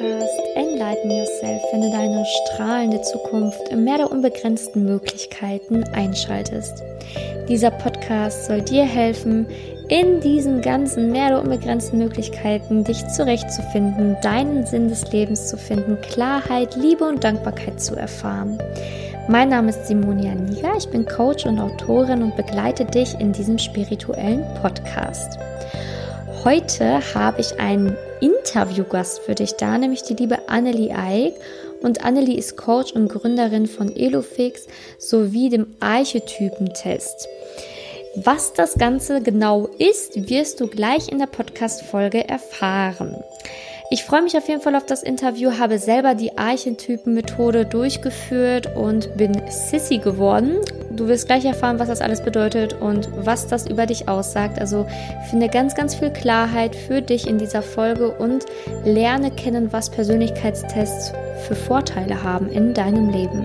Podcast Enlighten Yourself, wenn du deine strahlende Zukunft im Meer der unbegrenzten Möglichkeiten einschaltest. Dieser Podcast soll dir helfen, in diesem ganzen Meer der unbegrenzten Möglichkeiten dich zurechtzufinden, deinen Sinn des Lebens zu finden, Klarheit, Liebe und Dankbarkeit zu erfahren. Mein Name ist Simonia Niger, ich bin Coach und Autorin und begleite dich in diesem spirituellen Podcast. Heute habe ich einen Interviewgast für dich da, nämlich die liebe Annelie Eick. Und Annelie ist Coach und Gründerin von Elofix sowie dem Archetypentest. Was das Ganze genau ist, wirst du gleich in der Podcast-Folge erfahren. Ich freue mich auf jeden Fall auf das Interview, habe selber die Archetypen-Methode durchgeführt und bin Sissy geworden. Du wirst gleich erfahren, was das alles bedeutet und was das über dich aussagt. Also finde ganz, ganz viel Klarheit für dich in dieser Folge und lerne kennen, was Persönlichkeitstests für Vorteile haben in deinem Leben.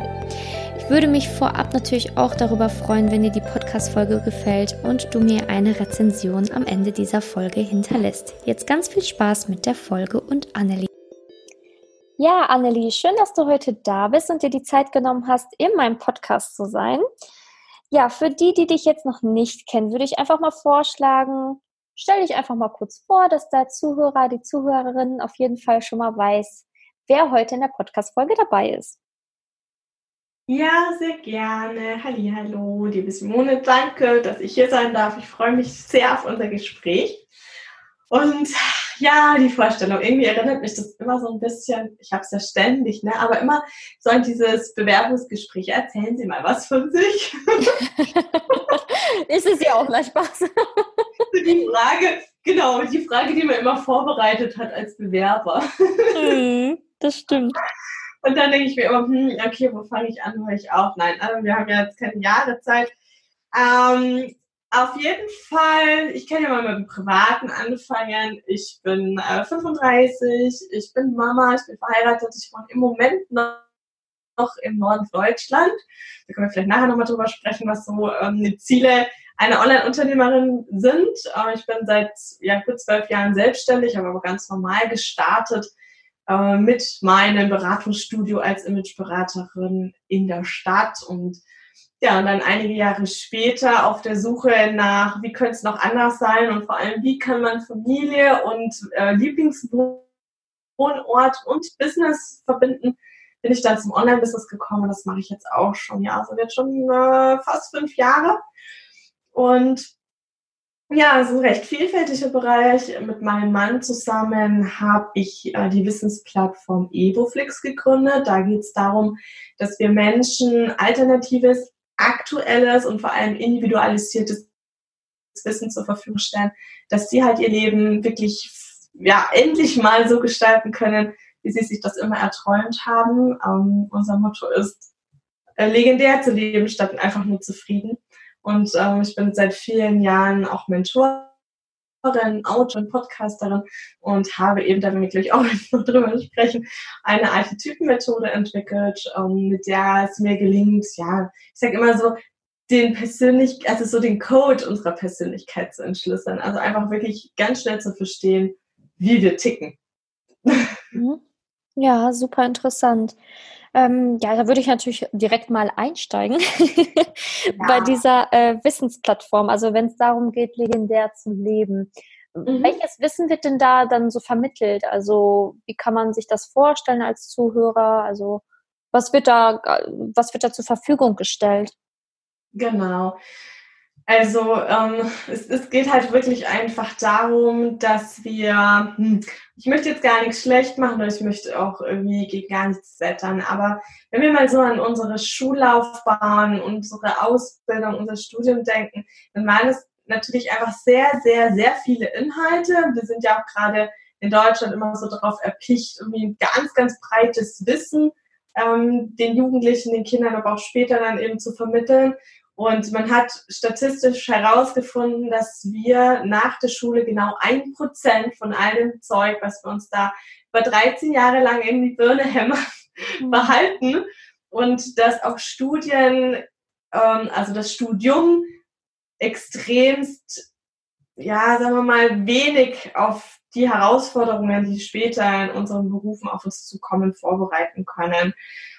Ich würde mich vorab natürlich auch darüber freuen, wenn dir die Podcast-Folge gefällt und du mir eine Rezension am Ende dieser Folge hinterlässt. Jetzt ganz viel Spaß mit der Folge und Annelie. Ja, Annelie, schön, dass du heute da bist und dir die Zeit genommen hast, in meinem Podcast zu sein. Ja, für die, die dich jetzt noch nicht kennen, würde ich einfach mal vorschlagen, stell dich einfach mal kurz vor, dass der Zuhörer, die Zuhörerin auf jeden Fall schon mal weiß, wer heute in der Podcast-Folge dabei ist. Ja, sehr gerne. Hallo, liebe Simone, danke, dass ich hier sein darf. Ich freue mich sehr auf unser Gespräch. Und ja, die Vorstellung, irgendwie erinnert mich das immer so ein bisschen, ich habe es ja ständig, ne? aber immer so an dieses Bewerbungsgespräch. Erzählen Sie mal was von sich. Ist es ja auch gleich Spaß. die Frage, genau, die Frage, die man immer vorbereitet hat als Bewerber. Mhm, das stimmt. Und dann denke ich mir immer, hm, okay, wo fange ich an, wo ich auf? Nein, also wir haben ja jetzt keine Jahre Zeit. Ähm, auf jeden Fall, ich kann ja mal mit dem Privaten anfangen. Ich bin äh, 35, ich bin Mama, ich bin verheiratet, ich wohne im Moment noch, noch im Norden Deutschland. Da können wir vielleicht nachher nochmal drüber sprechen, was so ähm, die Ziele einer Online-Unternehmerin sind. Äh, ich bin seit ja, gut zwölf Jahren selbstständig, habe aber ganz normal gestartet äh, mit meinem Beratungsstudio als Imageberaterin in der Stadt und ja, und dann einige Jahre später auf der Suche nach, wie könnte es noch anders sein und vor allem, wie kann man Familie und äh, Lieblingswohnort und Business verbinden, bin ich dann zum Online-Business gekommen das mache ich jetzt auch schon, ja, also jetzt schon äh, fast fünf Jahre. Und ja, es ist ein recht vielfältiger Bereich. Mit meinem Mann zusammen habe ich äh, die Wissensplattform Eboflix gegründet. Da geht es darum, dass wir Menschen alternatives, aktuelles und vor allem individualisiertes Wissen zur Verfügung stellen, dass sie halt ihr Leben wirklich ja endlich mal so gestalten können, wie sie sich das immer erträumt haben. Ähm, unser Motto ist äh, legendär zu leben statt einfach nur zufrieden. Und ähm, ich bin seit vielen Jahren auch Mentorin, Autorin, Podcasterin und habe eben, da wir gleich auch noch drüber sprechen, eine Archetypenmethode entwickelt, ähm, mit der es mir gelingt, ja, ich sage immer so, den persönlich, also so den Code unserer Persönlichkeit zu entschlüsseln. Also einfach wirklich ganz schnell zu verstehen, wie wir ticken. Mhm. Ja, super interessant. Ähm, ja, da würde ich natürlich direkt mal einsteigen ja. bei dieser äh, Wissensplattform. Also wenn es darum geht, legendär zu leben. Mhm. Welches Wissen wird denn da dann so vermittelt? Also wie kann man sich das vorstellen als Zuhörer? Also was wird da, was wird da zur Verfügung gestellt? Genau. Also ähm, es, es geht halt wirklich einfach darum, dass wir, hm, ich möchte jetzt gar nichts schlecht machen oder ich möchte auch irgendwie gegen gar nichts wettern, aber wenn wir mal so an unsere Schullaufbahn, unsere Ausbildung, unser Studium denken, dann waren es natürlich einfach sehr, sehr, sehr viele Inhalte. Wir sind ja auch gerade in Deutschland immer so darauf erpicht, irgendwie ein ganz, ganz breites Wissen ähm, den Jugendlichen, den Kindern, aber auch später dann eben zu vermitteln. Und man hat statistisch herausgefunden, dass wir nach der Schule genau ein Prozent von all dem Zeug, was wir uns da über 13 Jahre lang in die Birne hämmern, mhm. behalten. Und dass auch Studien, ähm, also das Studium extremst ja, sagen wir mal, wenig auf die Herausforderungen, die später in unseren Berufen auf uns zukommen, vorbereiten können.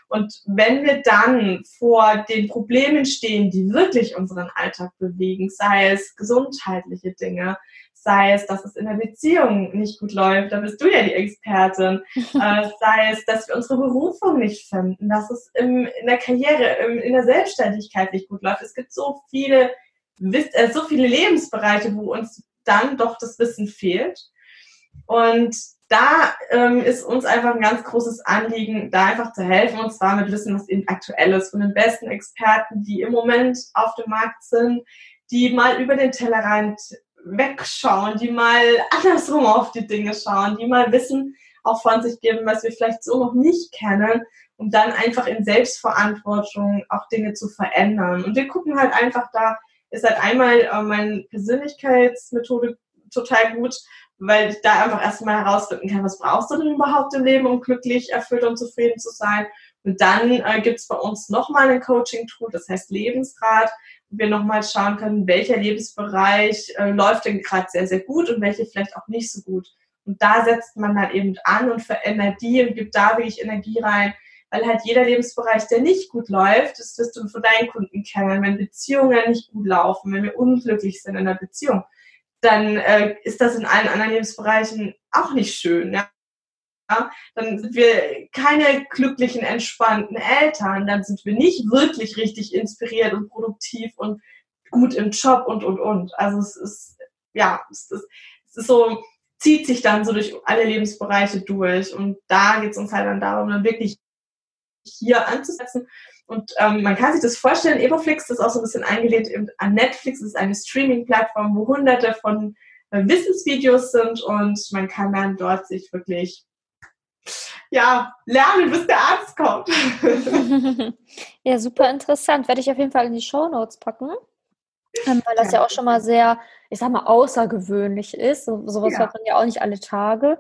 Und wenn wir dann vor den Problemen stehen, die wirklich unseren Alltag bewegen, sei es gesundheitliche Dinge, sei es, dass es in der Beziehung nicht gut läuft, da bist du ja die Expertin, äh, sei es, dass wir unsere Berufung nicht finden, dass es im, in der Karriere, im, in der Selbstständigkeit nicht gut läuft. Es gibt so viele, äh, so viele Lebensbereiche, wo uns dann doch das Wissen fehlt. Und da ähm, ist uns einfach ein ganz großes Anliegen, da einfach zu helfen, und zwar mit Wissen, was eben aktuell ist, von den besten Experten, die im Moment auf dem Markt sind, die mal über den Tellerrand wegschauen, die mal andersrum auf die Dinge schauen, die mal Wissen auch von sich geben, was wir vielleicht so noch nicht kennen, um dann einfach in Selbstverantwortung auch Dinge zu verändern. Und wir gucken halt einfach da, ist halt einmal äh, meine Persönlichkeitsmethode total gut, weil ich da einfach erstmal herausfinden kann, was brauchst du denn überhaupt im Leben, um glücklich, erfüllt und zufrieden zu sein. Und dann äh, gibt es bei uns nochmal ein Coaching-Tool, das heißt Lebensrat, wo wir nochmal schauen können, welcher Lebensbereich äh, läuft denn gerade sehr, sehr gut und welche vielleicht auch nicht so gut. Und da setzt man dann eben an und verändert die und gibt da wirklich Energie rein, weil halt jeder Lebensbereich, der nicht gut läuft, das wirst du von deinen Kunden kennen, wenn Beziehungen nicht gut laufen, wenn wir unglücklich sind in der Beziehung, dann äh, ist das in allen anderen Lebensbereichen auch nicht schön. Ja? Ja, dann sind wir keine glücklichen, entspannten Eltern, dann sind wir nicht wirklich richtig inspiriert und produktiv und gut im Job und, und, und. Also es ist, ja, es ist, es ist so, zieht sich dann so durch alle Lebensbereiche durch und da geht es uns halt dann darum, dann wirklich hier anzusetzen und ähm, man kann sich das vorstellen, Evoflix ist auch so ein bisschen eingelehnt an Netflix, das ist eine Streaming-Plattform, wo hunderte von äh, Wissensvideos sind und man kann dann dort sich wirklich ja, lernen, bis der Arzt kommt. ja, super interessant. Werde ich auf jeden Fall in die Show Notes packen. Ähm, weil das ja. ja auch schon mal sehr, ich sag mal, außergewöhnlich ist. So, sowas ja. hört man ja auch nicht alle Tage.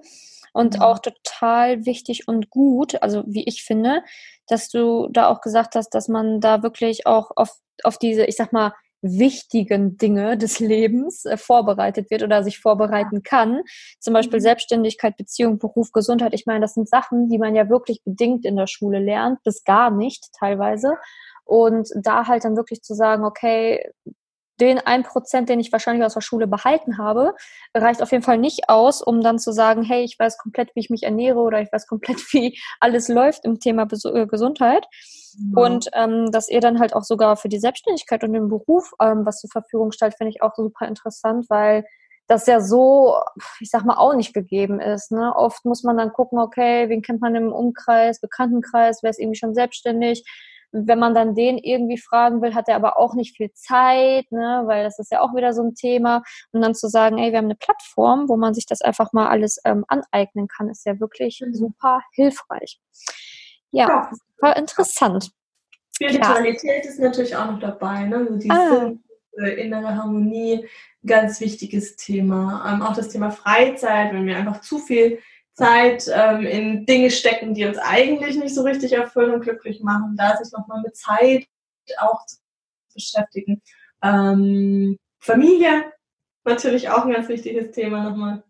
Und mhm. auch total wichtig und gut, also wie ich finde, dass du da auch gesagt hast, dass man da wirklich auch auf, auf diese, ich sag mal, wichtigen Dinge des Lebens äh, vorbereitet wird oder sich vorbereiten kann. Zum Beispiel mhm. Selbstständigkeit, Beziehung, Beruf, Gesundheit. Ich meine, das sind Sachen, die man ja wirklich bedingt in der Schule lernt, bis gar nicht teilweise. Und da halt dann wirklich zu sagen, okay, den ein Prozent, den ich wahrscheinlich aus der Schule behalten habe, reicht auf jeden Fall nicht aus, um dann zu sagen, hey, ich weiß komplett, wie ich mich ernähre oder ich weiß komplett, wie alles läuft im Thema äh, Gesundheit. Ja. Und ähm, dass ihr dann halt auch sogar für die Selbstständigkeit und den Beruf ähm, was zur Verfügung stellt, finde ich auch super interessant, weil das ja so, ich sag mal, auch nicht gegeben ist. Ne? Oft muss man dann gucken, okay, wen kennt man im Umkreis, Bekanntenkreis, wer ist irgendwie schon selbstständig, wenn man dann den irgendwie fragen will, hat er aber auch nicht viel Zeit, ne, weil das ist ja auch wieder so ein Thema. Und dann zu sagen, ey, wir haben eine Plattform, wo man sich das einfach mal alles ähm, aneignen kann, ist ja wirklich mhm. super hilfreich. Ja, ja. super interessant. Spiritualität Klar. ist natürlich auch noch dabei, ne? Also die ah. innere Harmonie, ganz wichtiges Thema. Ähm, auch das Thema Freizeit, wenn wir einfach zu viel Zeit ähm, in Dinge stecken, die uns eigentlich nicht so richtig erfüllen und glücklich machen, da sich nochmal mit Zeit auch zu beschäftigen. Ähm, Familie, natürlich auch ein ganz wichtiges Thema nochmal.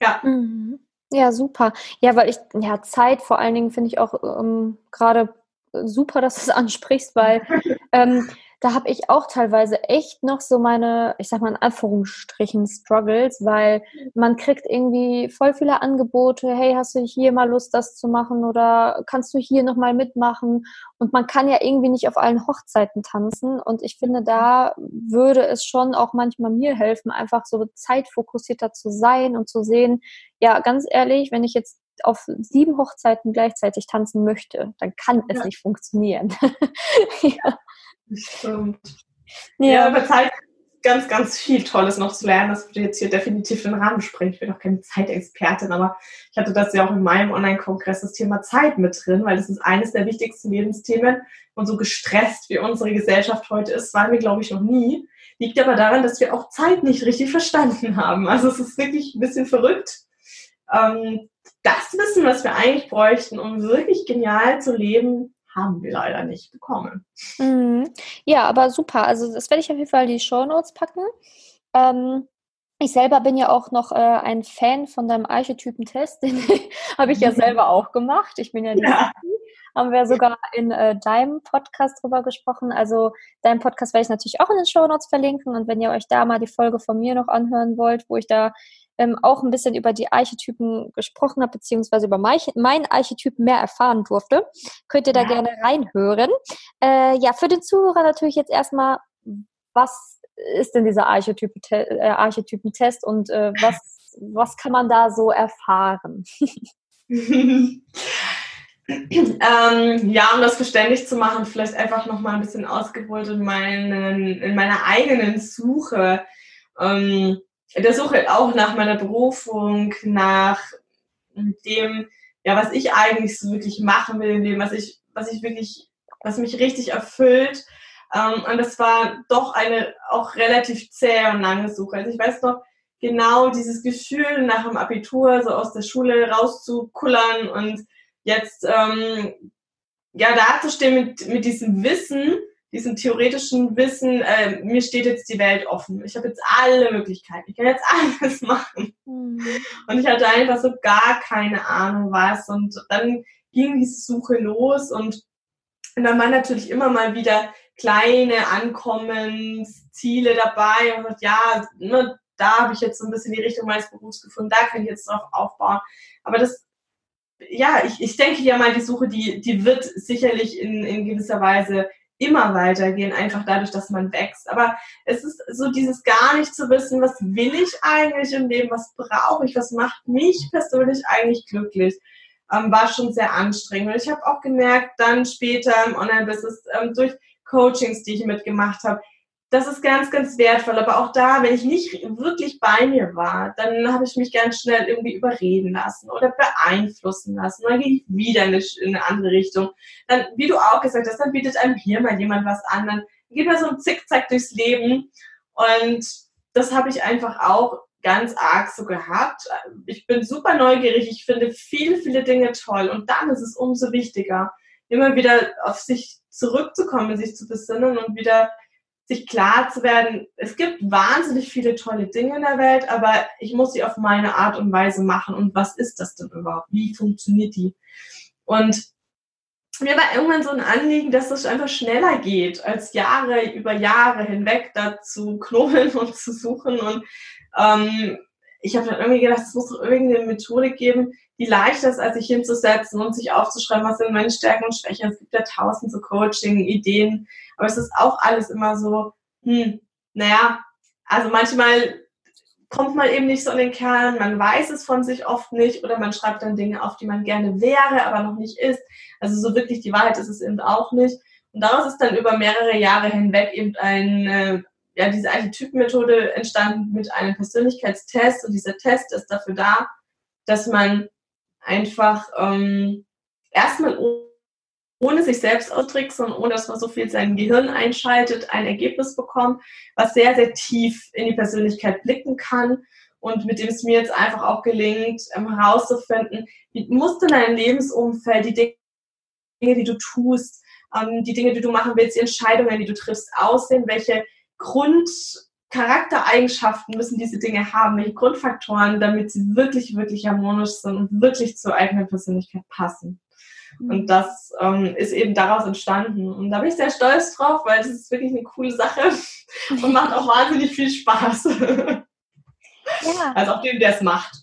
Ja. Mhm. Ja, super. Ja, weil ich, ja, Zeit vor allen Dingen finde ich auch ähm, gerade super, dass du es ansprichst, weil ähm, da habe ich auch teilweise echt noch so meine, ich sag mal in Anführungsstrichen, Struggles, weil man kriegt irgendwie voll viele Angebote, hey, hast du hier mal Lust, das zu machen oder kannst du hier nochmal mitmachen? Und man kann ja irgendwie nicht auf allen Hochzeiten tanzen. Und ich finde, da würde es schon auch manchmal mir helfen, einfach so zeitfokussierter zu sein und zu sehen, ja, ganz ehrlich, wenn ich jetzt auf sieben Hochzeiten gleichzeitig tanzen möchte, dann kann es ja. nicht funktionieren. ja. Stimmt. Ja, ja über Zeit ganz, ganz viel Tolles noch zu lernen. Das würde jetzt hier definitiv den Rahmen sprengen. Ich bin auch keine Zeitexpertin, aber ich hatte das ja auch in meinem Online-Kongress das Thema Zeit mit drin, weil das ist eines der wichtigsten Lebensthemen. Und so gestresst wie unsere Gesellschaft heute ist, waren wir, glaube ich, noch nie. Liegt aber daran, dass wir auch Zeit nicht richtig verstanden haben. Also es ist wirklich ein bisschen verrückt. Ähm, das Wissen, was wir eigentlich bräuchten, um wirklich genial zu leben, haben wir leider nicht bekommen. Mhm. Ja, aber super. Also das werde ich auf jeden Fall in die Show Notes packen. Ähm, ich selber bin ja auch noch äh, ein Fan von deinem Archetypentest. Den habe ich ja selber auch gemacht. Ich bin ja die ja. haben wir sogar in äh, deinem Podcast drüber gesprochen. Also deinen Podcast werde ich natürlich auch in den Show Notes verlinken. Und wenn ihr euch da mal die Folge von mir noch anhören wollt, wo ich da ähm, auch ein bisschen über die Archetypen gesprochen habe, beziehungsweise über mein, mein Archetyp mehr erfahren durfte, könnt ihr da ja. gerne reinhören. Äh, ja, für den Zuhörer natürlich jetzt erstmal, was ist denn dieser Archetypen, äh, Archetypentest und äh, was, was kann man da so erfahren? ähm, ja, um das verständlich zu machen, vielleicht einfach noch mal ein bisschen ausgeholt in, meinen, in meiner eigenen Suche. Ähm, der Suche auch nach meiner Berufung, nach dem, ja, was ich eigentlich so wirklich machen will, in dem, was ich, was ich wirklich, was mich richtig erfüllt. Ähm, und das war doch eine auch relativ zähe und lange Suche. Also ich weiß noch genau dieses Gefühl nach dem Abitur, so aus der Schule rauszukullern und jetzt ähm, ja dazustehen mit, mit diesem Wissen, diesem theoretischen Wissen, äh, mir steht jetzt die Welt offen. Ich habe jetzt alle Möglichkeiten. Ich kann jetzt alles machen. Mhm. Und ich hatte einfach so gar keine Ahnung was. Und dann ging diese Suche los und, und dann waren natürlich immer mal wieder kleine Ankommensziele dabei und ja, ne, da habe ich jetzt so ein bisschen die Richtung meines Berufs gefunden, da kann ich jetzt drauf aufbauen. Aber das, ja, ich, ich denke ja mal, die Suche, die, die wird sicherlich in, in gewisser Weise immer weitergehen, einfach dadurch, dass man wächst. Aber es ist so dieses gar nicht zu wissen, was will ich eigentlich im Leben, was brauche ich, was macht mich persönlich eigentlich glücklich, ähm, war schon sehr anstrengend. Und ich habe auch gemerkt, dann später im Online-Business ähm, durch Coachings, die ich mitgemacht habe. Das ist ganz, ganz wertvoll. Aber auch da, wenn ich nicht wirklich bei mir war, dann habe ich mich ganz schnell irgendwie überreden lassen oder beeinflussen lassen. Dann gehe ich wieder in eine andere Richtung. Dann, wie du auch gesagt hast, dann bietet einem hier mal jemand was an. Dann geht man so ein Zickzack durchs Leben. Und das habe ich einfach auch ganz arg so gehabt. Ich bin super neugierig. Ich finde viele, viele Dinge toll. Und dann ist es umso wichtiger, immer wieder auf sich zurückzukommen, sich zu besinnen und wieder sich klar zu werden, es gibt wahnsinnig viele tolle Dinge in der Welt, aber ich muss sie auf meine Art und Weise machen. Und was ist das denn überhaupt? Wie funktioniert die? Und mir war irgendwann so ein Anliegen, dass es einfach schneller geht, als Jahre über Jahre hinweg da zu knobeln und zu suchen. Und ähm, ich habe dann irgendwie gedacht, es muss doch irgendeine Methode geben, die leichter ist, als sich hinzusetzen und sich aufzuschreiben, was sind meine Stärken und Schwächen. Es gibt ja tausend so Coaching-Ideen, aber es ist auch alles immer so, hm, naja, also manchmal kommt man eben nicht so in den Kern, man weiß es von sich oft nicht oder man schreibt dann Dinge auf, die man gerne wäre, aber noch nicht ist. Also so wirklich die Wahrheit ist es eben auch nicht. Und daraus ist dann über mehrere Jahre hinweg eben ein, äh, ja, diese Archetypenmethode entstanden mit einem Persönlichkeitstest und dieser Test ist dafür da, dass man einfach ähm, erstmal ohne sich selbst auszutricksen und ohne dass man so viel sein Gehirn einschaltet, ein Ergebnis bekommt, was sehr, sehr tief in die Persönlichkeit blicken kann. Und mit dem es mir jetzt einfach auch gelingt, ähm, herauszufinden, wie musst du in deinem Lebensumfeld die Dinge, die du tust, ähm, die Dinge, die du machen willst, die Entscheidungen, die du triffst, aussehen, welche Grundcharaktereigenschaften müssen diese Dinge haben, welche Grundfaktoren, damit sie wirklich, wirklich harmonisch sind und wirklich zur eigenen Persönlichkeit passen. Mhm. Und das ähm, ist eben daraus entstanden. Und da bin ich sehr stolz drauf, weil das ist wirklich eine coole Sache und macht auch wahnsinnig viel Spaß. Ja. Also auch dem, der es macht.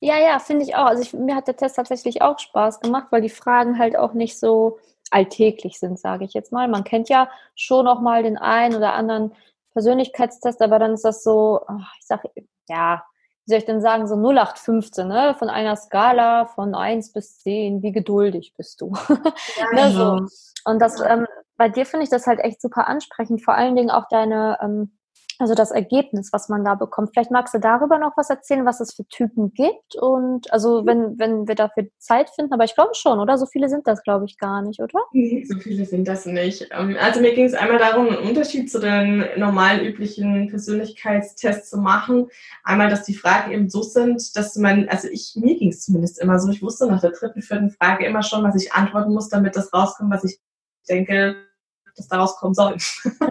Ja, ja, finde ich auch. Also ich, mir hat der Test tatsächlich auch Spaß gemacht, weil die Fragen halt auch nicht so alltäglich sind, sage ich jetzt mal. Man kennt ja schon noch mal den einen oder anderen Persönlichkeitstest, aber dann ist das so, ich sage, ja, wie soll ich denn sagen, so 0815, ne? Von einer Skala von 1 bis 10, wie geduldig bist du? Ja, ne, so. Genau. Und das, ähm, bei dir finde ich das halt echt super ansprechend, vor allen Dingen auch deine ähm, also das Ergebnis, was man da bekommt. Vielleicht magst du darüber noch was erzählen, was es für Typen gibt und also wenn, wenn wir dafür Zeit finden, aber ich glaube schon, oder? So viele sind das, glaube ich, gar nicht, oder? So viele sind das nicht. Ähm, also mir ging es einmal darum, einen Unterschied zu den normalen üblichen Persönlichkeitstests zu machen. Einmal, dass die Fragen eben so sind, dass man, also ich, mir ging es zumindest immer so, ich wusste nach der dritten, vierten Frage immer schon, was ich antworten muss, damit das rauskommt, was ich denke, dass daraus kommen soll.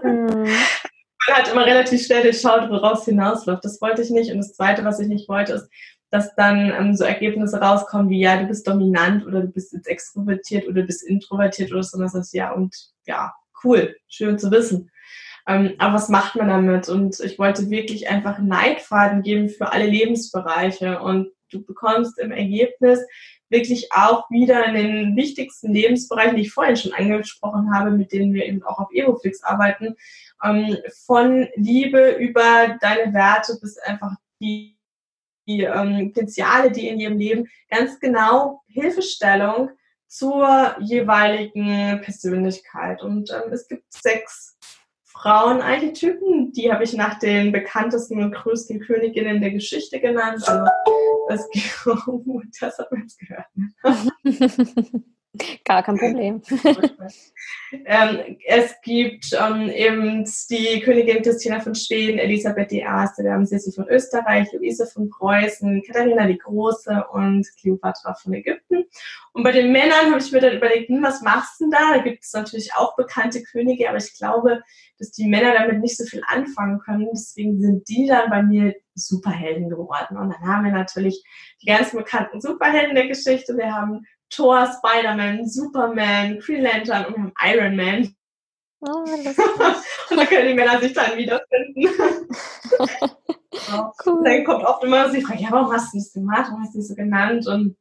Mhm. man hat immer relativ schnell geschaut, woraus hinausläuft. Das wollte ich nicht. Und das Zweite, was ich nicht wollte, ist, dass dann ähm, so Ergebnisse rauskommen wie, ja, du bist dominant oder du bist jetzt extrovertiert oder du bist introvertiert oder so. Und das ist ja, und ja, cool, schön zu wissen. Ähm, aber was macht man damit? Und ich wollte wirklich einfach Neidfaden geben für alle Lebensbereiche. Und du bekommst im Ergebnis wirklich auch wieder in den wichtigsten Lebensbereichen, die ich vorhin schon angesprochen habe, mit denen wir eben auch auf Evoflix arbeiten, ähm, von Liebe über deine Werte bis einfach die, die ähm, Potenziale, die in ihrem Leben ganz genau Hilfestellung zur jeweiligen Persönlichkeit. Und ähm, es gibt sechs Frauenarchetypen, die habe ich nach den bekanntesten und größten Königinnen der Geschichte genannt. Also das, oh, das hat man jetzt gehört. Ne? Gar kein Problem. ähm, es gibt ähm, eben die Königin Christina von Schweden, Elisabeth I., wir haben Sissi von Österreich, Luise von Preußen, Katharina die Große und Cleopatra von Ägypten. Und bei den Männern habe ich mir dann überlegt, hm, was machst du denn da? Da gibt es natürlich auch bekannte Könige, aber ich glaube, dass die Männer damit nicht so viel anfangen können. Deswegen sind die dann bei mir Superhelden geworden. Und dann haben wir natürlich die ganzen bekannten Superhelden der Geschichte. Wir haben Thor, Spider-Man, Superman, Green Lantern und wir haben Iron Man. Oh, und da können die Männer sich dann wiederfinden. so. cool. Dann kommt oft immer so die Frage, ja, warum hast du das gemacht? Warum hast du das so genannt? Und,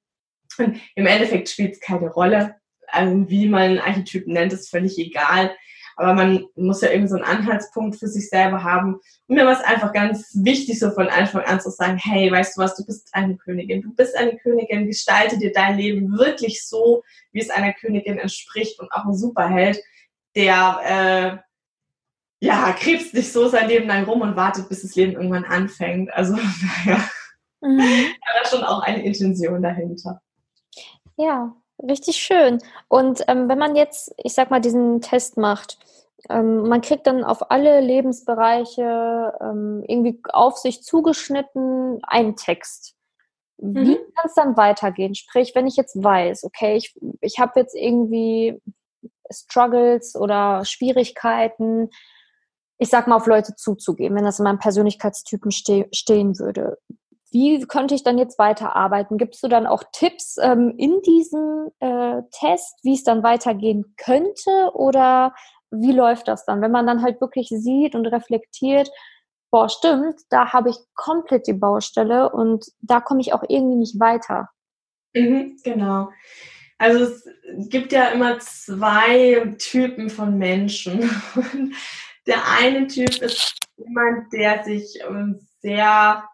und im Endeffekt spielt es keine Rolle. Also, wie man Archetypen nennt, ist völlig egal. Aber man muss ja irgendwie so einen Anhaltspunkt für sich selber haben. Und mir war es einfach ganz wichtig, so von Anfang an zu sagen, hey, weißt du was, du bist eine Königin. Du bist eine Königin, gestalte dir dein Leben wirklich so, wie es einer Königin entspricht und auch ein Superheld, der, äh, ja, krebst nicht so sein Leben lang rum und wartet, bis das Leben irgendwann anfängt. Also, naja, mhm. da war schon auch eine Intention dahinter. Ja, Richtig schön. Und ähm, wenn man jetzt, ich sag mal, diesen Test macht, ähm, man kriegt dann auf alle Lebensbereiche ähm, irgendwie auf sich zugeschnitten einen Text. Wie mhm. kann es dann weitergehen? Sprich, wenn ich jetzt weiß, okay, ich, ich habe jetzt irgendwie Struggles oder Schwierigkeiten, ich sag mal, auf Leute zuzugehen, wenn das in meinem Persönlichkeitstypen ste stehen würde. Wie könnte ich dann jetzt weiterarbeiten? Gibst du dann auch Tipps ähm, in diesem äh, Test, wie es dann weitergehen könnte? Oder wie läuft das dann? Wenn man dann halt wirklich sieht und reflektiert, boah, stimmt, da habe ich komplett die Baustelle und da komme ich auch irgendwie nicht weiter. Mhm, genau. Also es gibt ja immer zwei Typen von Menschen. der eine Typ ist jemand, der sich ähm, sehr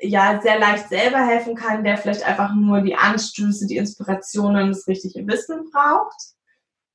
ja sehr leicht selber helfen kann, der vielleicht einfach nur die Anstöße, die Inspirationen, das richtige Wissen braucht.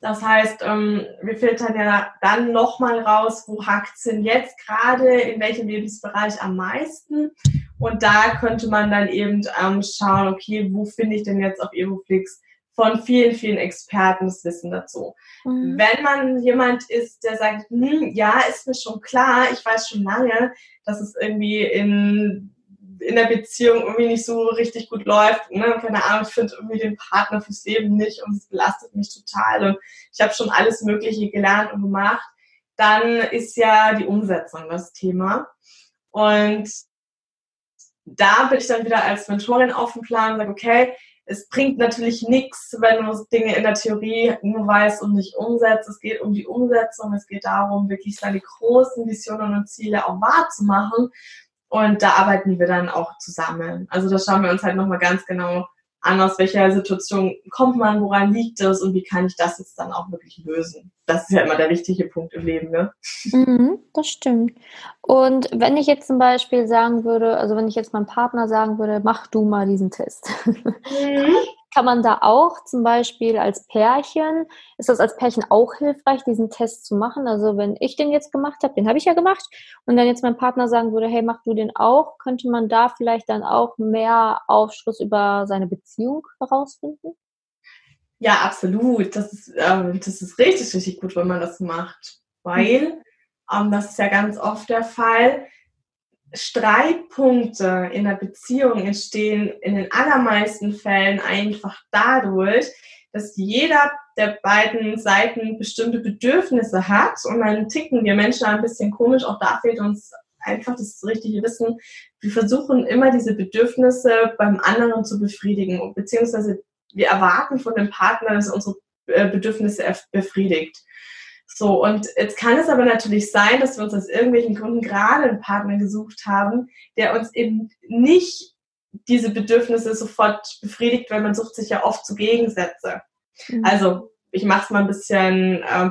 Das heißt, ähm, wir filtern ja dann nochmal raus, wo hakt es denn jetzt gerade, in welchem Lebensbereich am meisten. Und da könnte man dann eben ähm, schauen, okay, wo finde ich denn jetzt auf Evoflix von vielen, vielen Experten das Wissen dazu. Mhm. Wenn man jemand ist, der sagt, hm, ja, ist mir schon klar, ich weiß schon lange, dass es irgendwie in in der Beziehung irgendwie nicht so richtig gut läuft. Ne? Keine Ahnung, ich finde irgendwie den Partner fürs Leben nicht und es belastet mich total und ich habe schon alles Mögliche gelernt und gemacht. Dann ist ja die Umsetzung das Thema. Und da bin ich dann wieder als Mentorin auf dem Plan und sage, okay, es bringt natürlich nichts, wenn du Dinge in der Theorie nur weißt und nicht umsetzt. Es geht um die Umsetzung. Es geht darum, wirklich seine großen Visionen und Ziele auch wahrzumachen. Und da arbeiten wir dann auch zusammen. Also da schauen wir uns halt nochmal ganz genau an, aus welcher Situation kommt man, woran liegt es und wie kann ich das jetzt dann auch wirklich lösen. Das ist ja immer der wichtige Punkt im Leben, ne? Mhm, das stimmt. Und wenn ich jetzt zum Beispiel sagen würde, also wenn ich jetzt meinem Partner sagen würde, mach du mal diesen Test. Mhm. Kann man da auch zum Beispiel als Pärchen, ist das als Pärchen auch hilfreich, diesen Test zu machen? Also wenn ich den jetzt gemacht habe, den habe ich ja gemacht, und dann jetzt mein Partner sagen würde, hey, mach du den auch, könnte man da vielleicht dann auch mehr Aufschluss über seine Beziehung herausfinden? Ja, absolut. Das ist, ähm, das ist richtig, richtig gut, wenn man das macht. Weil, ähm, das ist ja ganz oft der Fall, Streitpunkte in der Beziehung entstehen in den allermeisten Fällen einfach dadurch, dass jeder der beiden Seiten bestimmte Bedürfnisse hat und dann ticken wir Menschen ein bisschen komisch. Auch da fehlt uns einfach das richtige Wissen. Wir versuchen immer diese Bedürfnisse beim anderen zu befriedigen, beziehungsweise wir erwarten von dem Partner, dass er unsere äh, Bedürfnisse befriedigt. So, und jetzt kann es aber natürlich sein, dass wir uns aus irgendwelchen Gründen gerade einen Partner gesucht haben, der uns eben nicht diese Bedürfnisse sofort befriedigt, weil man sucht sich ja oft zu Gegensätze. Mhm. Also, ich mache es mal ein bisschen äh,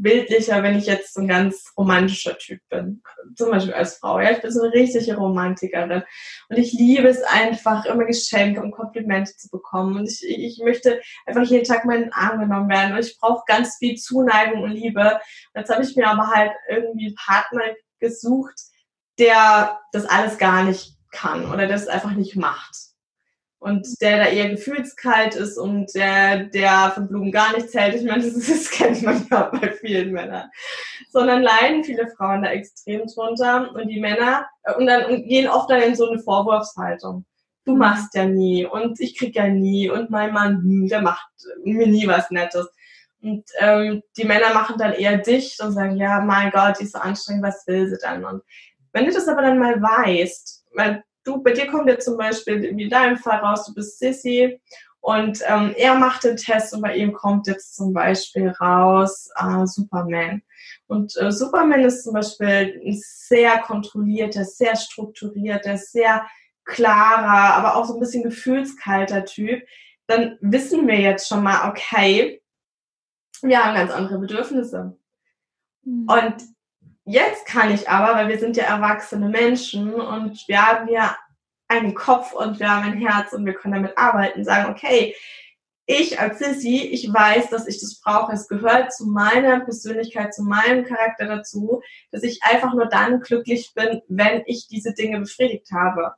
bildlicher, wenn ich jetzt so ein ganz romantischer Typ bin. Zum Beispiel als Frau. Ja, ich bin so eine richtige Romantikerin. Und ich liebe es einfach, immer Geschenke und Komplimente zu bekommen. Und ich, ich möchte einfach jeden Tag meinen Arm genommen werden. Und ich brauche ganz viel Zuneigung und Liebe. Und jetzt habe ich mir aber halt irgendwie einen Partner gesucht, der das alles gar nicht kann oder das einfach nicht macht und der da eher gefühlskalt ist und der, der von Blumen gar nichts hält. Ich meine, das, das kennt man ja bei vielen Männern. Sondern leiden viele Frauen da extrem drunter und die Männer äh, und dann und gehen oft dann in so eine Vorwurfshaltung. Du mhm. machst ja nie und ich krieg ja nie und mein Mann, hm, der macht mir nie was Nettes. Und ähm, die Männer machen dann eher dicht und sagen, ja, mein Gott, die ist so anstrengend, was will sie dann? Und wenn du das aber dann mal weißt, weil du, bei dir kommt jetzt zum Beispiel wie in deinem Fall raus, du bist Sissy und ähm, er macht den Test und bei ihm kommt jetzt zum Beispiel raus äh, Superman. Und äh, Superman ist zum Beispiel ein sehr kontrollierter, sehr strukturierter, sehr klarer, aber auch so ein bisschen gefühlskalter Typ. Dann wissen wir jetzt schon mal, okay, wir haben ganz andere Bedürfnisse. Mhm. Und Jetzt kann ich aber, weil wir sind ja erwachsene Menschen und wir haben ja einen Kopf und wir haben ein Herz und wir können damit arbeiten, sagen, okay, ich als Sissy, ich weiß, dass ich das brauche. Es gehört zu meiner Persönlichkeit, zu meinem Charakter dazu, dass ich einfach nur dann glücklich bin, wenn ich diese Dinge befriedigt habe.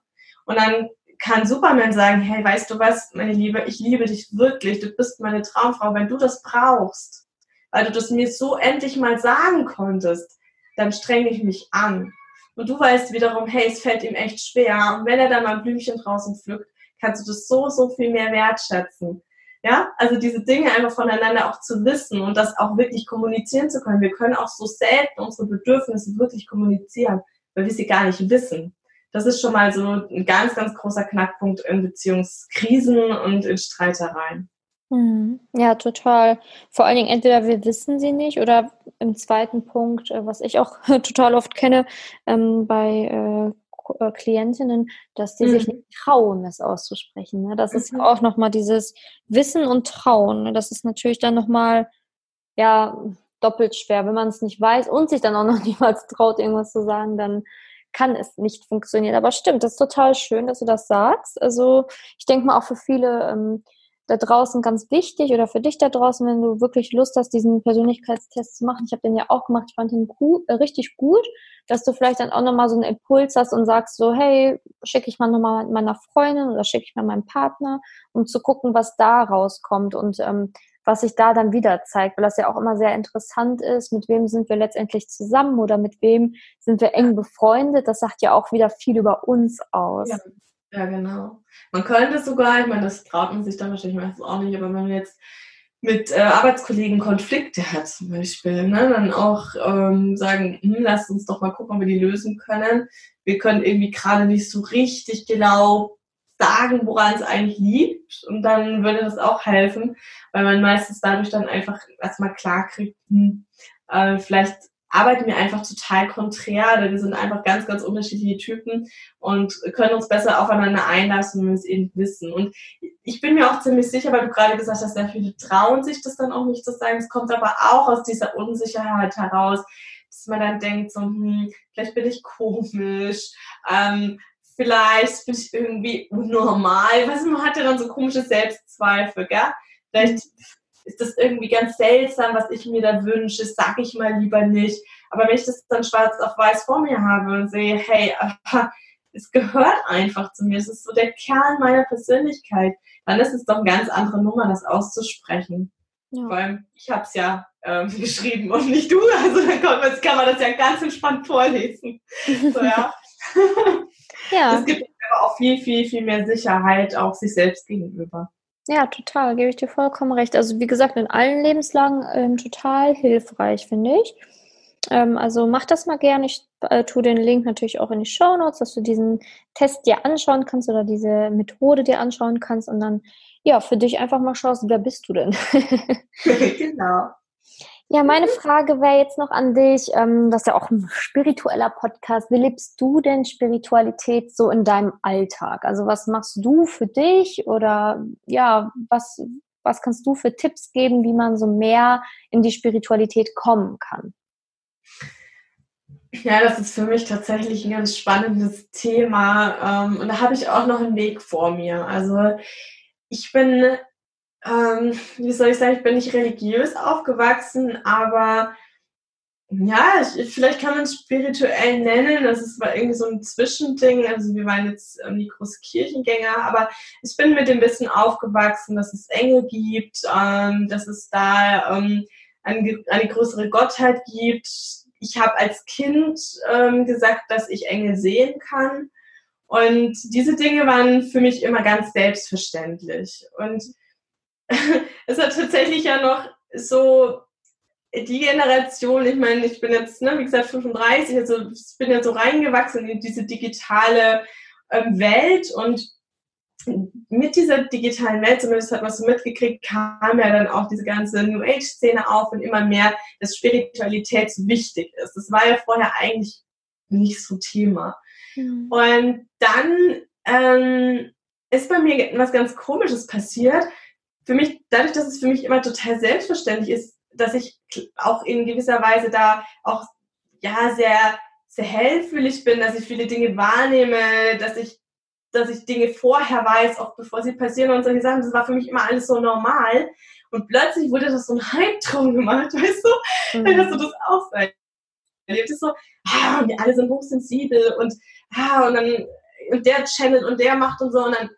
Und dann kann Superman sagen, hey, weißt du was, meine Liebe, ich liebe dich wirklich, du bist meine Traumfrau, wenn du das brauchst, weil du das mir so endlich mal sagen konntest, dann strenge ich mich an. Und du weißt wiederum, hey, es fällt ihm echt schwer. Und wenn er dann mal ein Blümchen draußen pflückt, kannst du das so, so viel mehr wertschätzen. Ja, also diese Dinge einfach voneinander auch zu wissen und das auch wirklich kommunizieren zu können. Wir können auch so selten unsere Bedürfnisse wirklich kommunizieren, weil wir sie gar nicht wissen. Das ist schon mal so ein ganz, ganz großer Knackpunkt in Beziehungskrisen und in Streitereien. Mhm. Ja, total. Vor allen Dingen entweder wir wissen sie nicht oder im zweiten Punkt, äh, was ich auch total oft kenne ähm, bei äh, äh, Klientinnen, dass die mhm. sich nicht trauen, das auszusprechen. Ne? Das mhm. ist auch nochmal dieses Wissen und Trauen. Ne? Das ist natürlich dann nochmal, ja, doppelt schwer. Wenn man es nicht weiß und sich dann auch noch niemals traut, irgendwas zu sagen, dann kann es nicht funktionieren. Aber stimmt, das ist total schön, dass du das sagst. Also ich denke mal auch für viele ähm, da draußen ganz wichtig oder für dich da draußen, wenn du wirklich Lust hast, diesen Persönlichkeitstest zu machen. Ich habe den ja auch gemacht, ich fand ihn cool, äh, richtig gut, dass du vielleicht dann auch nochmal so einen Impuls hast und sagst so, hey, schicke ich mal nochmal meiner Freundin oder schicke ich mal meinem Partner, um zu gucken, was da rauskommt und ähm, was sich da dann wieder zeigt, weil das ja auch immer sehr interessant ist, mit wem sind wir letztendlich zusammen oder mit wem sind wir eng befreundet. Das sagt ja auch wieder viel über uns aus. Ja. Ja, genau. Man könnte sogar, ich meine, das traut man sich dann wahrscheinlich meistens auch nicht, aber wenn man jetzt mit äh, Arbeitskollegen Konflikte hat zum Beispiel, ne, dann auch ähm, sagen, hm, lasst uns doch mal gucken, ob wir die lösen können. Wir können irgendwie gerade nicht so richtig genau sagen, woran es eigentlich liegt und dann würde das auch helfen, weil man meistens dadurch dann einfach erstmal klar kriegt, hm, äh, vielleicht arbeiten wir einfach total konträr, denn wir sind einfach ganz, ganz unterschiedliche Typen und können uns besser aufeinander einlassen, wenn wir es eben wissen. Und ich bin mir auch ziemlich sicher, weil du gerade gesagt hast, sehr viele trauen sich das dann auch nicht zu sagen. Es kommt aber auch aus dieser Unsicherheit heraus, dass man dann denkt, so, hm, vielleicht bin ich komisch, ähm, vielleicht bin ich irgendwie unnormal. Du, man hat ja dann so komische Selbstzweifel, gell? Vielleicht ist das irgendwie ganz seltsam, was ich mir da wünsche, sag ich mal lieber nicht. Aber wenn ich das dann schwarz auf weiß vor mir habe und sehe, hey, es gehört einfach zu mir, es ist so der Kern meiner Persönlichkeit, dann ist es doch eine ganz andere Nummer, das auszusprechen. Ja. Vor allem, ich habe es ja ähm, geschrieben und nicht du, also dann kann man, kann man das ja ganz entspannt vorlesen. So, ja. ja. Es gibt aber auch viel, viel, viel mehr Sicherheit auch sich selbst gegenüber. Ja, total, gebe ich dir vollkommen recht. Also wie gesagt, in allen Lebenslagen ähm, total hilfreich, finde ich. Ähm, also mach das mal gerne. Ich äh, tue den Link natürlich auch in die Show Notes, dass du diesen Test dir anschauen kannst oder diese Methode dir anschauen kannst und dann ja für dich einfach mal schaust, wer bist du denn? genau. Ja, meine Frage wäre jetzt noch an dich, ähm, das ist ja auch ein spiritueller Podcast. Wie lebst du denn Spiritualität so in deinem Alltag? Also was machst du für dich oder ja, was, was kannst du für Tipps geben, wie man so mehr in die Spiritualität kommen kann? Ja, das ist für mich tatsächlich ein ganz spannendes Thema ähm, und da habe ich auch noch einen Weg vor mir. Also ich bin ähm, wie soll ich sagen, ich bin nicht religiös aufgewachsen, aber ja, ich, vielleicht kann man es spirituell nennen. Das ist war irgendwie so ein Zwischending. Also wir waren jetzt ähm, die große Kirchengänger, aber ich bin mit dem Wissen aufgewachsen, dass es Engel gibt, ähm, dass es da ähm, eine, eine größere Gottheit gibt. Ich habe als Kind ähm, gesagt, dass ich Engel sehen kann. Und diese Dinge waren für mich immer ganz selbstverständlich. Und es hat tatsächlich ja noch so die Generation, ich meine, ich bin jetzt, ne, wie gesagt, 35, also ich bin ja so reingewachsen in diese digitale ähm, Welt und mit dieser digitalen Welt, zumindest hat man so mitgekriegt, kam ja dann auch diese ganze New Age-Szene auf und immer mehr, dass Spiritualität so wichtig ist. Das war ja vorher eigentlich nicht so Thema. Mhm. Und dann ähm, ist bei mir was ganz Komisches passiert für mich, dadurch, dass es für mich immer total selbstverständlich ist, dass ich auch in gewisser Weise da auch ja sehr sehr hellfühlig bin, dass ich viele Dinge wahrnehme, dass ich dass ich Dinge vorher weiß, auch bevor sie passieren und solche Sachen. Das war für mich immer alles so normal. Und plötzlich wurde das so ein Hype drum gemacht, weißt du? Mhm. Dass du das auch sein. Erlebt ist so, ah, wir alle sind hochsensibel und ah, und dann und der Channel und der macht und so und dann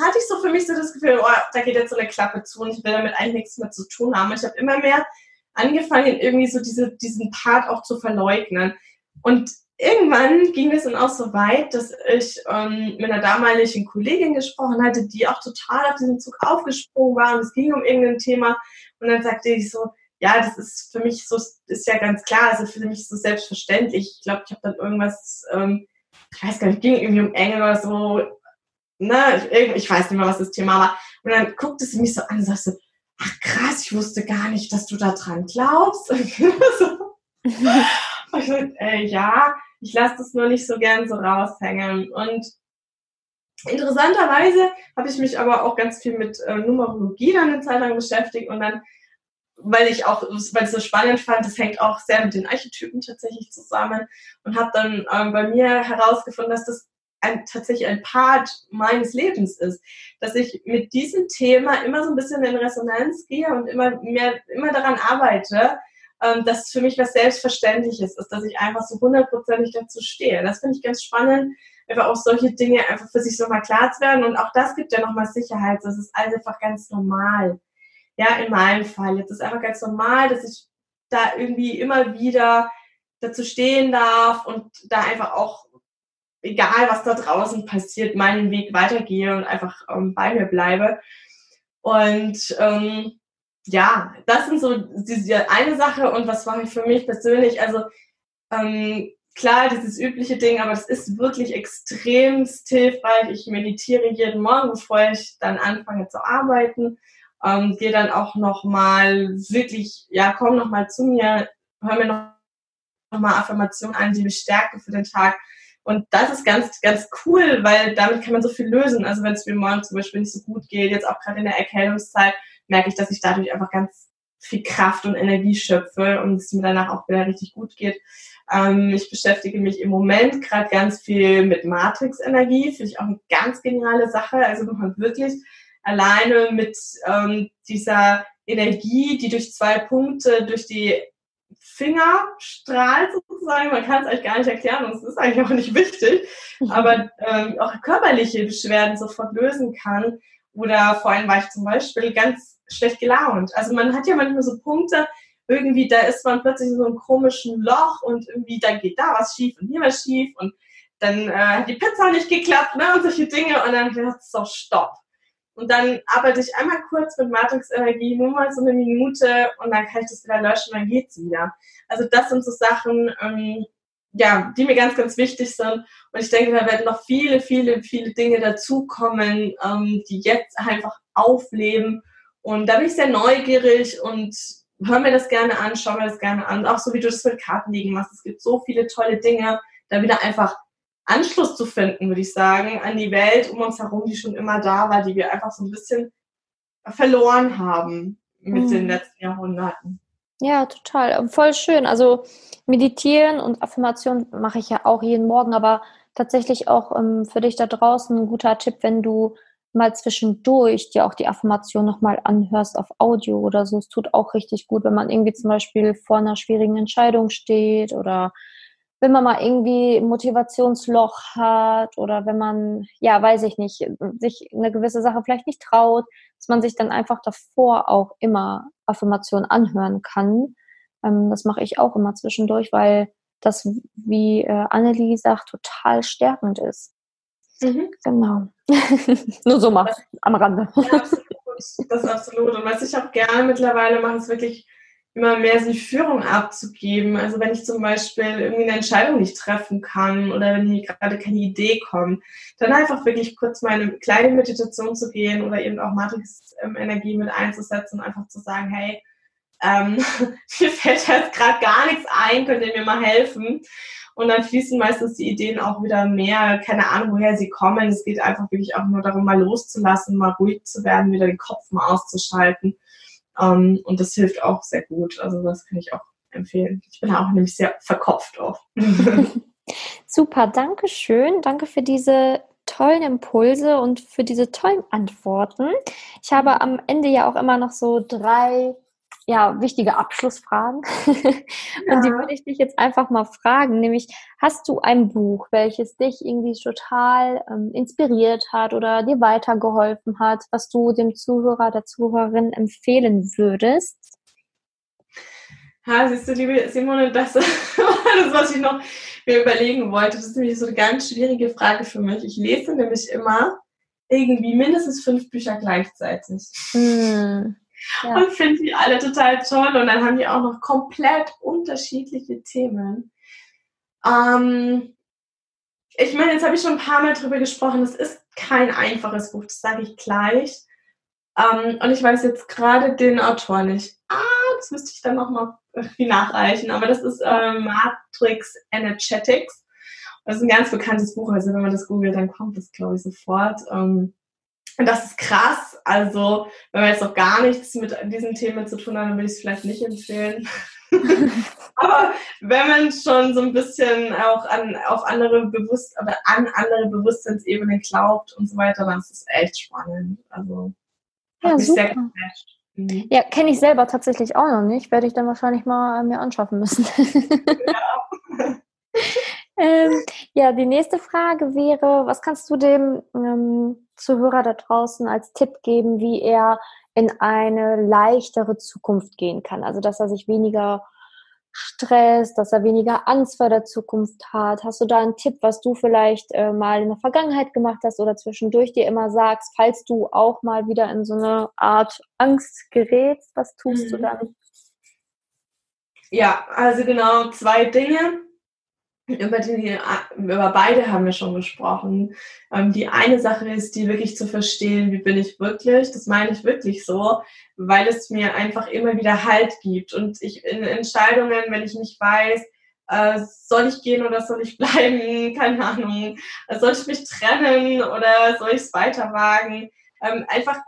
hatte ich so für mich so das Gefühl, oh, da geht jetzt so eine Klappe zu und ich will damit eigentlich nichts mehr zu tun haben. Ich habe immer mehr angefangen, irgendwie so diese, diesen Part auch zu verleugnen. Und irgendwann ging es dann auch so weit, dass ich ähm, mit einer damaligen Kollegin gesprochen hatte, die auch total auf diesen Zug aufgesprungen war und es ging um irgendein Thema. Und dann sagte ich so, ja, das ist für mich so, ist ja ganz klar, also für mich so selbstverständlich. Ich glaube, ich habe dann irgendwas, ähm, ich weiß gar nicht, ging irgendwie um Engel oder so, ne, ich weiß nicht mehr, was das Thema war. Und dann guckte sie mich so an und sagte, ach krass, ich wusste gar nicht, dass du da dran glaubst. Und ich so, äh, ja, ich lasse das nur nicht so gern so raushängen. Und interessanterweise habe ich mich aber auch ganz viel mit äh, Numerologie dann eine Zeit lang beschäftigt und dann weil ich auch, weil ich so spannend fand, das hängt auch sehr mit den Archetypen tatsächlich zusammen und habe dann ähm, bei mir herausgefunden, dass das ein, tatsächlich ein Part meines Lebens ist, dass ich mit diesem Thema immer so ein bisschen in Resonanz gehe und immer mehr, immer daran arbeite, ähm, dass es für mich was Selbstverständliches ist, dass ich einfach so hundertprozentig dazu stehe. Das finde ich ganz spannend, einfach auch solche Dinge einfach für sich so mal klar zu werden und auch das gibt ja nochmal Sicherheit, das ist einfach ganz normal. Ja, in meinem Fall. Jetzt ist einfach ganz normal, dass ich da irgendwie immer wieder dazu stehen darf und da einfach auch egal was da draußen passiert, meinen Weg weitergehe und einfach ähm, bei mir bleibe. Und ähm, ja, das sind so diese eine Sache und was mache ich für mich persönlich? Also ähm, klar, dieses übliche Ding, aber es ist wirklich extremst hilfreich. Ich meditiere jeden Morgen, bevor ich dann anfange zu arbeiten. Ähm, gehe dann auch nochmal wirklich, ja, komm nochmal zu mir, hör mir noch, noch Affirmationen an, die mich stärken für den Tag. Und das ist ganz, ganz cool, weil damit kann man so viel lösen. Also wenn es mir morgen zum Beispiel nicht so gut geht, jetzt auch gerade in der Erkältungszeit, merke ich, dass ich dadurch einfach ganz viel Kraft und Energie schöpfe und es mir danach auch wieder richtig gut geht. Ähm, ich beschäftige mich im Moment gerade ganz viel mit Matrix-Energie, finde ich auch eine ganz geniale Sache. Also man wirklich alleine mit ähm, dieser Energie, die durch zwei Punkte, durch die Finger strahlt sozusagen. Man kann es eigentlich gar nicht erklären und es ist eigentlich auch nicht wichtig, aber ähm, auch körperliche Beschwerden sofort lösen kann. Oder vorhin war ich zum Beispiel ganz schlecht gelaunt. Also man hat ja manchmal so Punkte, irgendwie da ist man plötzlich in so einem komischen Loch und irgendwie dann geht da was schief und hier was schief und dann äh, hat die Pizza nicht geklappt ne, und solche Dinge und dann gedacht, so stopp. Und dann arbeite ich einmal kurz mit Matrix-Energie, nur mal so eine Minute und dann kann ich das wieder löschen dann geht's wieder. Also das sind so Sachen, ähm, ja, die mir ganz, ganz wichtig sind. Und ich denke, da werden noch viele, viele, viele Dinge dazukommen, ähm, die jetzt einfach aufleben. Und da bin ich sehr neugierig und höre mir das gerne an, schaue mir das gerne an. Auch so wie du das mit Kartenlegen machst. Es gibt so viele tolle Dinge, da wieder einfach Anschluss zu finden, würde ich sagen, an die Welt um uns herum, die schon immer da war, die wir einfach so ein bisschen verloren haben mit mhm. den letzten Jahrhunderten. Ja, total. Voll schön. Also meditieren und Affirmation mache ich ja auch jeden Morgen, aber tatsächlich auch ähm, für dich da draußen ein guter Tipp, wenn du mal zwischendurch dir auch die Affirmation nochmal anhörst auf Audio oder so. Es tut auch richtig gut, wenn man irgendwie zum Beispiel vor einer schwierigen Entscheidung steht oder wenn man mal irgendwie Motivationsloch hat oder wenn man, ja, weiß ich nicht, sich eine gewisse Sache vielleicht nicht traut, dass man sich dann einfach davor auch immer Affirmationen anhören kann. Ähm, das mache ich auch immer zwischendurch, weil das, wie äh, Annelie sagt, total stärkend ist. Mhm. Genau. Nur so mal am Rande. Das ist absolut. Und was ich auch gerne mittlerweile mache, ist wirklich immer mehr die Führung abzugeben. Also wenn ich zum Beispiel irgendwie eine Entscheidung nicht treffen kann oder wenn mir gerade keine Idee kommt, dann einfach wirklich kurz mal eine kleine Meditation zu gehen oder eben auch Matrix-Energie mit einzusetzen und einfach zu sagen, hey, ähm, mir fällt jetzt gerade gar nichts ein, könnt ihr mir mal helfen? Und dann fließen meistens die Ideen auch wieder mehr, keine Ahnung, woher sie kommen. Es geht einfach wirklich auch nur darum, mal loszulassen, mal ruhig zu werden, wieder den Kopf mal auszuschalten ähm, und das hilft auch sehr gut. Also das kann ich auch empfehlen. Ich bin auch nämlich sehr verkopft oft. Super, danke schön. Danke für diese tollen Impulse und für diese tollen Antworten. Ich habe am Ende ja auch immer noch so drei ja, wichtige Abschlussfragen. Ja. Und die würde ich dich jetzt einfach mal fragen, nämlich hast du ein Buch, welches dich irgendwie total ähm, inspiriert hat oder dir weitergeholfen hat, was du dem Zuhörer, der Zuhörerin empfehlen würdest? Ja, siehst du, liebe Simone, das war das, was ich noch mir überlegen wollte. Das ist nämlich so eine ganz schwierige Frage für mich. Ich lese nämlich immer irgendwie mindestens fünf Bücher gleichzeitig. Hm ja. und finde die alle total toll. Und dann haben die auch noch komplett unterschiedliche Themen. Ähm, ich meine, jetzt habe ich schon ein paar Mal drüber gesprochen. Es ist kein einfaches Buch, das sage ich gleich. Ähm, und ich weiß jetzt gerade den Autor nicht. Ah, das müsste ich dann noch mal irgendwie nachreichen. Aber das ist äh, Matrix Energetics. Das ist ein ganz bekanntes Buch. Also wenn man das googelt, dann kommt das, glaube ich, sofort. Ähm, und das ist krass. Also, wenn man jetzt noch gar nichts mit diesen Themen zu tun hat, dann würde ich es vielleicht nicht empfehlen. Aber wenn man schon so ein bisschen auch an, auf andere Bewusst oder an andere Bewusstseinsebenen glaubt und so weiter, dann ist es echt spannend. Also, ja, super. Mhm. Ja, kenne ich selber tatsächlich auch noch nicht. Werde ich dann wahrscheinlich mal mir anschaffen müssen. ja. ähm, ja, die nächste Frage wäre, was kannst du dem ähm, Zuhörer da draußen als Tipp geben, wie er in eine leichtere Zukunft gehen kann? Also, dass er sich weniger Stress, dass er weniger Angst vor der Zukunft hat. Hast du da einen Tipp, was du vielleicht äh, mal in der Vergangenheit gemacht hast oder zwischendurch dir immer sagst, falls du auch mal wieder in so eine Art Angst gerätst, was tust mhm. du dann? Ja, also genau zwei Dinge über, die, über beide haben wir schon gesprochen. Ähm, die eine Sache ist, die wirklich zu verstehen, wie bin ich wirklich. Das meine ich wirklich so, weil es mir einfach immer wieder Halt gibt. Und ich in Entscheidungen, wenn ich nicht weiß, äh, soll ich gehen oder soll ich bleiben, keine Ahnung, soll ich mich trennen oder soll ich es weiter wagen, ähm, einfach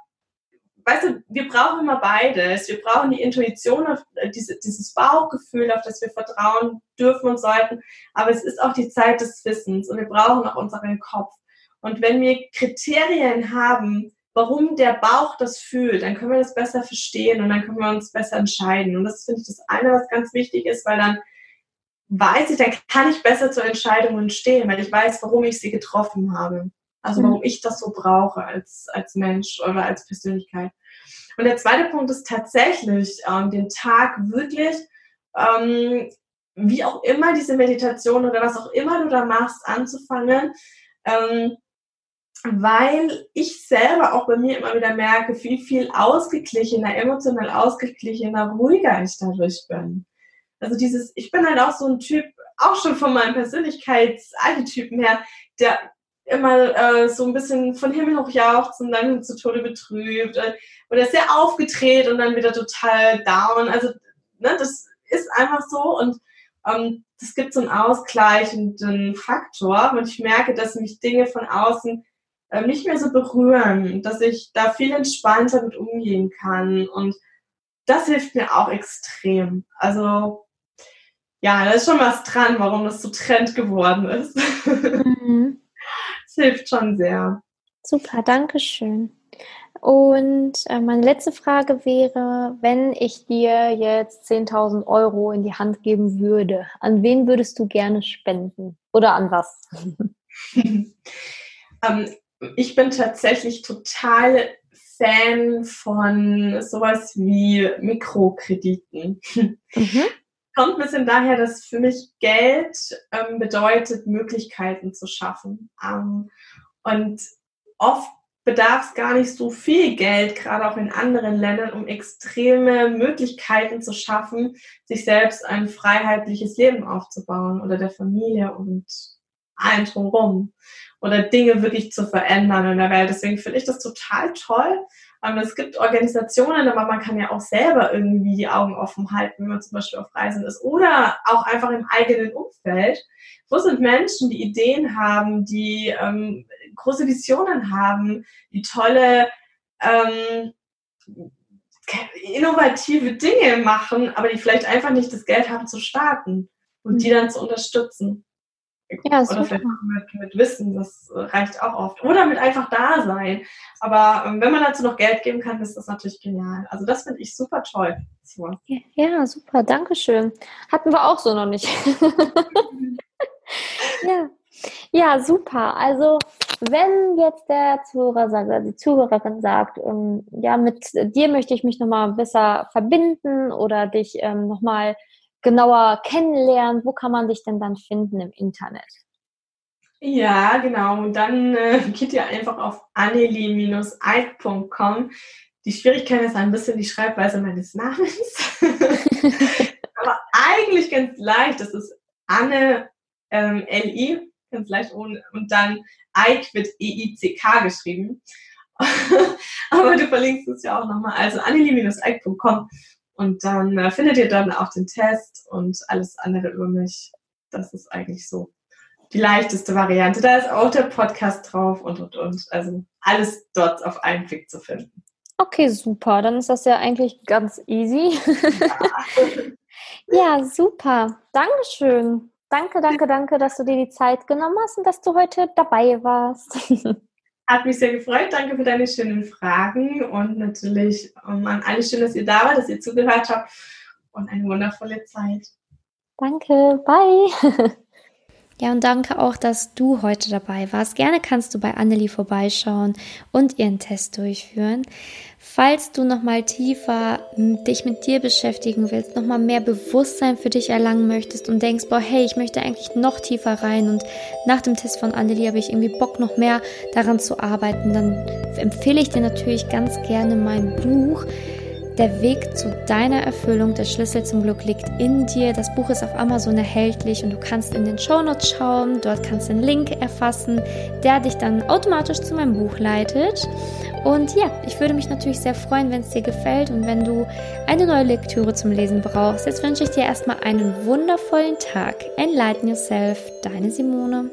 weißt du, wir brauchen immer beides. Wir brauchen die Intuition, auf, äh, diese, dieses Bauchgefühl, auf das wir vertrauen dürfen und sollten. Aber es ist auch die Zeit des Wissens und wir brauchen auch unseren Kopf. Und wenn wir Kriterien haben, warum der Bauch das fühlt, dann können wir das besser verstehen und dann können wir uns besser entscheiden. Und das finde ich das eine, was ganz wichtig ist, weil dann weiß ich, dann kann ich besser zu Entscheidungen stehen, weil ich weiß, warum ich sie getroffen habe. Also warum ich das so brauche als, als Mensch oder als Persönlichkeit. Und der zweite Punkt ist tatsächlich, ähm, den Tag wirklich, ähm, wie auch immer diese Meditation oder was auch immer du da machst, anzufangen, ähm, weil ich selber auch bei mir immer wieder merke, wie viel ausgeglichener, emotional ausgeglichener, ruhiger ich dadurch bin. Also dieses, ich bin halt auch so ein Typ, auch schon von meinem Persönlichkeitsarchetypen her, der immer äh, so ein bisschen von Himmel hoch jauchzt und dann zu Tode betrübt äh, oder sehr aufgedreht und dann wieder total down. Also ne, das ist einfach so und ähm, das gibt so einen ausgleichenden Faktor und ich merke, dass mich Dinge von außen äh, nicht mehr so berühren, dass ich da viel entspannter mit umgehen kann und das hilft mir auch extrem. Also ja, da ist schon was dran, warum das so Trend geworden ist. Mhm. Hilft schon sehr. Super, danke schön. Und äh, meine letzte Frage wäre, wenn ich dir jetzt 10.000 Euro in die Hand geben würde, an wen würdest du gerne spenden? Oder an was? ähm, ich bin tatsächlich total Fan von sowas wie Mikrokrediten. Mhm. Kommt ein bisschen daher, dass für mich Geld ähm, bedeutet, Möglichkeiten zu schaffen. Ähm, und oft bedarf es gar nicht so viel Geld, gerade auch in anderen Ländern, um extreme Möglichkeiten zu schaffen, sich selbst ein freiheitliches Leben aufzubauen oder der Familie und allen drumherum oder Dinge wirklich zu verändern in der Welt. Deswegen finde ich das total toll. Ähm, es gibt Organisationen, aber man kann ja auch selber irgendwie die Augen offen halten, wenn man zum Beispiel auf Reisen ist oder auch einfach im eigenen Umfeld. Wo sind Menschen, die Ideen haben, die ähm, große Visionen haben, die tolle, ähm, innovative Dinge machen, aber die vielleicht einfach nicht das Geld haben zu starten und die mhm. dann zu unterstützen. Ja, Oder vielleicht mit, mit, Wissen, das reicht auch oft. Oder mit einfach da sein. Aber ähm, wenn man dazu noch Geld geben kann, ist das natürlich genial. Also das finde ich super toll. So. Ja, super, Dankeschön. Hatten wir auch so noch nicht. ja. ja, super. Also wenn jetzt der Zuhörer sagt, also die Zuhörerin sagt, ähm, ja, mit dir möchte ich mich nochmal besser verbinden oder dich ähm, nochmal genauer kennenlernen, wo kann man dich denn dann finden im Internet? Ja, genau. Und dann äh, geht ihr einfach auf anneli-eid.com. Die Schwierigkeit ist ein bisschen die Schreibweise meines Namens. Aber eigentlich ganz leicht. Das ist Anne ähm, L-I, ganz leicht ohne, und dann Eik wird E-I-C-K geschrieben. Aber du verlinkst es ja auch nochmal. Also anneli-eik.com und dann äh, findet ihr dann auch den Test und alles andere über mich. Das ist eigentlich so die leichteste Variante. Da ist auch der Podcast drauf und und und. Also alles dort auf einen Klick zu finden. Okay, super. Dann ist das ja eigentlich ganz easy. Ja, ja super. Dankeschön. Danke, danke, danke, dass du dir die Zeit genommen hast und dass du heute dabei warst. Hat mich sehr gefreut. Danke für deine schönen Fragen und natürlich um, an alle schön, dass ihr da wart, dass ihr zugehört habt und eine wundervolle Zeit. Danke, bye. Ja, und danke auch, dass du heute dabei warst. Gerne kannst du bei Annelie vorbeischauen und ihren Test durchführen. Falls du nochmal tiefer dich mit dir beschäftigen willst, nochmal mehr Bewusstsein für dich erlangen möchtest und denkst, boah, hey, ich möchte eigentlich noch tiefer rein und nach dem Test von Annelie habe ich irgendwie Bock, noch mehr daran zu arbeiten, dann empfehle ich dir natürlich ganz gerne mein Buch der Weg zu deiner Erfüllung, der Schlüssel zum Glück liegt in dir. Das Buch ist auf Amazon erhältlich und du kannst in den Show Notes schauen. Dort kannst du einen Link erfassen, der dich dann automatisch zu meinem Buch leitet. Und ja, ich würde mich natürlich sehr freuen, wenn es dir gefällt und wenn du eine neue Lektüre zum Lesen brauchst. Jetzt wünsche ich dir erstmal einen wundervollen Tag. Enlighten Yourself, deine Simone.